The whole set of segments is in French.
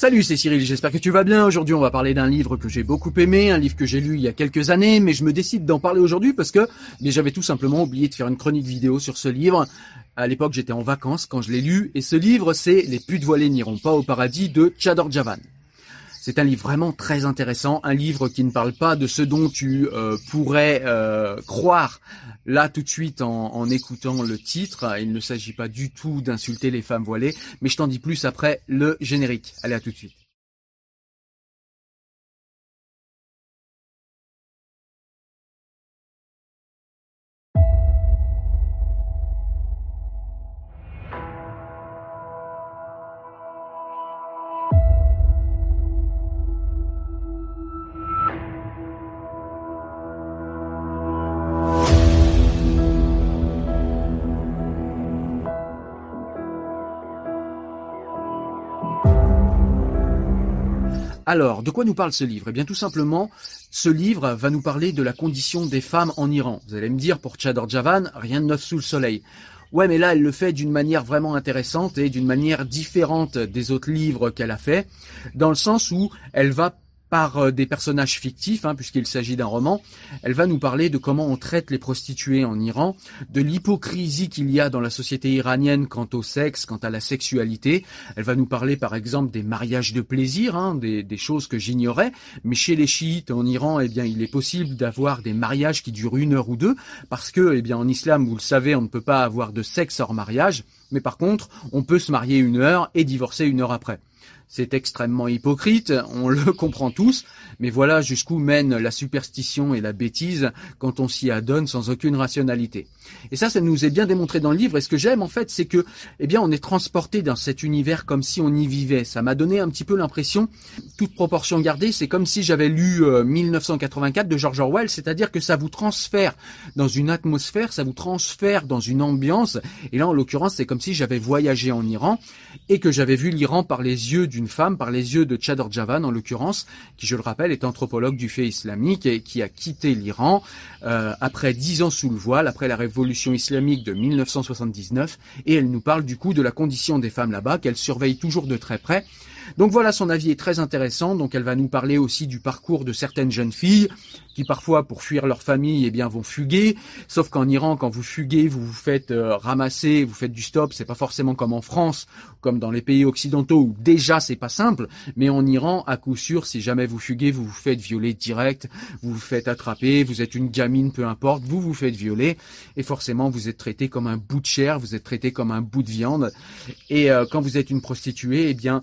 Salut, c'est Cyril, j'espère que tu vas bien. Aujourd'hui, on va parler d'un livre que j'ai beaucoup aimé, un livre que j'ai lu il y a quelques années, mais je me décide d'en parler aujourd'hui parce que j'avais tout simplement oublié de faire une chronique vidéo sur ce livre. À l'époque, j'étais en vacances quand je l'ai lu, et ce livre, c'est Les putes voilées n'iront pas au paradis de Chador Javan. C'est un livre vraiment très intéressant, un livre qui ne parle pas de ce dont tu euh, pourrais euh, croire là tout de suite en, en écoutant le titre. Il ne s'agit pas du tout d'insulter les femmes voilées, mais je t'en dis plus après le générique. Allez, à tout de suite. Alors, de quoi nous parle ce livre? Eh bien, tout simplement, ce livre va nous parler de la condition des femmes en Iran. Vous allez me dire, pour Chador Javan, rien de neuf sous le soleil. Ouais, mais là, elle le fait d'une manière vraiment intéressante et d'une manière différente des autres livres qu'elle a fait, dans le sens où elle va par euh, des personnages fictifs, hein, puisqu'il s'agit d'un roman. Elle va nous parler de comment on traite les prostituées en Iran, de l'hypocrisie qu'il y a dans la société iranienne quant au sexe, quant à la sexualité. Elle va nous parler par exemple des mariages de plaisir, hein, des, des, choses que j'ignorais. Mais chez les chiites en Iran, eh bien, il est possible d'avoir des mariages qui durent une heure ou deux, parce que, eh bien, en islam, vous le savez, on ne peut pas avoir de sexe hors mariage. Mais par contre, on peut se marier une heure et divorcer une heure après. C'est extrêmement hypocrite, on le comprend tous, mais voilà jusqu'où mène la superstition et la bêtise quand on s'y adonne sans aucune rationalité. Et ça, ça nous est bien démontré dans le livre. Et ce que j'aime, en fait, c'est que, eh bien, on est transporté dans cet univers comme si on y vivait. Ça m'a donné un petit peu l'impression, toute proportion gardée, c'est comme si j'avais lu 1984 euh, de George Orwell, c'est-à-dire que ça vous transfère dans une atmosphère, ça vous transfère dans une ambiance. Et là, en l'occurrence, c'est comme si j'avais voyagé en Iran et que j'avais vu l'Iran par les yeux d'une femme, par les yeux de Chador Javan, en l'occurrence, qui, je le rappelle, est anthropologue du fait islamique et qui a quitté l'Iran euh, après dix ans sous le voile, après la révolution islamique de 1979, et elle nous parle du coup de la condition des femmes là-bas, qu'elle surveille toujours de très près. Donc voilà, son avis est très intéressant. Donc elle va nous parler aussi du parcours de certaines jeunes filles qui parfois, pour fuir leur famille, eh bien, vont fuguer. Sauf qu'en Iran, quand vous fuguez, vous vous faites euh, ramasser, vous faites du stop. C'est pas forcément comme en France, comme dans les pays occidentaux où déjà c'est pas simple. Mais en Iran, à coup sûr, si jamais vous fuguez, vous vous faites violer direct, vous vous faites attraper, vous êtes une gamine, peu importe, vous vous faites violer. Et forcément, vous êtes traité comme un bout de chair, vous êtes traité comme un bout de viande. Et euh, quand vous êtes une prostituée, eh bien,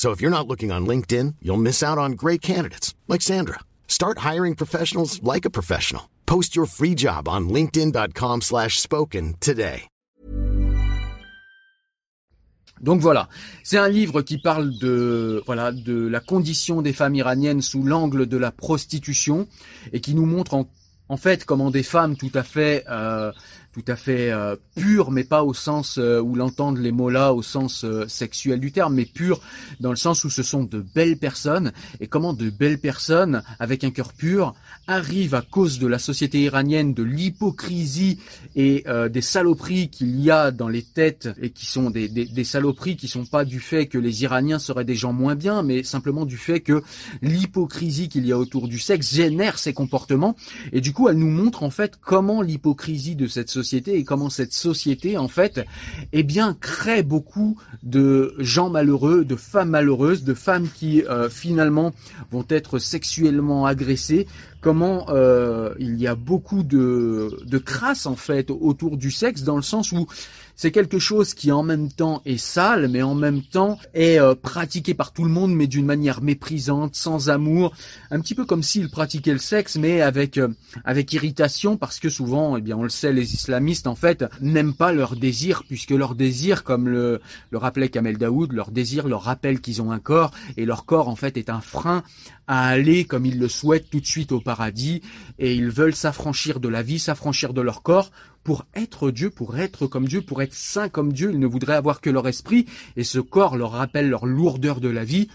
So if you're not looking on LinkedIn, you'll miss out on great candidates like Sandra. Start hiring professionals like a professional. Post your free job on linkedin.com/spoken today. Donc voilà, c'est un livre qui parle de voilà de la condition des femmes iraniennes sous l'angle de la prostitution et qui nous montre en, en fait comment des femmes tout à fait euh, tout à fait euh, pures, mais pas au sens euh, où l'entendent les mots là, au sens euh, sexuel du terme, mais pures dans le sens où ce sont de belles personnes, et comment de belles personnes, avec un cœur pur, arrivent à cause de la société iranienne, de l'hypocrisie et des saloperies qu'il y a dans les têtes, et qui sont des, des, des saloperies qui sont pas du fait que les Iraniens seraient des gens moins bien, mais simplement du fait que l'hypocrisie qu'il y a autour du sexe génère ces comportements, et du coup elle nous montre en fait comment l'hypocrisie de cette société et comment cette société, en fait, eh bien, crée beaucoup de gens malheureux, de femmes malheureuses, de femmes qui, euh, finalement, vont être sexuellement agressées, comment euh, il y a beaucoup de, de crasse en fait autour du sexe dans le sens où c'est quelque chose qui en même temps est sale mais en même temps est euh, pratiqué par tout le monde mais d'une manière méprisante, sans amour, un petit peu comme s'ils pratiquaient le sexe mais avec euh, avec irritation parce que souvent eh bien on le sait les islamistes en fait n'aiment pas leur désir puisque leur désir comme le le rappelait Kamel Daoud, leur désir leur rappelle qu'ils ont un corps et leur corps en fait est un frein à aller comme ils le souhaitent tout de suite au paradis et ils veulent s'affranchir de la vie, s'affranchir de leur corps pour être Dieu, pour être comme Dieu, pour être saint comme Dieu. Ils ne voudraient avoir que leur esprit et ce corps leur rappelle leur lourdeur de la vie.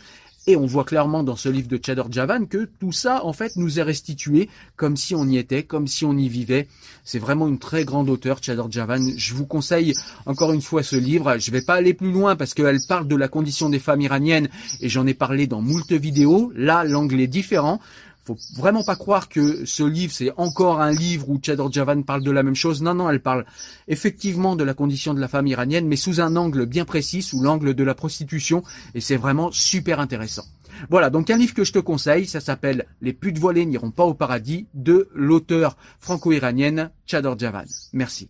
Et on voit clairement dans ce livre de Chador Javan que tout ça, en fait, nous est restitué comme si on y était, comme si on y vivait. C'est vraiment une très grande auteure, Chador Javan. Je vous conseille encore une fois ce livre. Je vais pas aller plus loin parce qu'elle parle de la condition des femmes iraniennes et j'en ai parlé dans moult vidéos. Là, l'angle est différent faut vraiment pas croire que ce livre c'est encore un livre où Chador Javan parle de la même chose. Non, non, elle parle effectivement de la condition de la femme iranienne, mais sous un angle bien précis, sous l'angle de la prostitution, et c'est vraiment super intéressant. Voilà, donc un livre que je te conseille, ça s'appelle Les putes voilées n'iront pas au paradis de l'auteur franco-iranienne Chador Javan. Merci.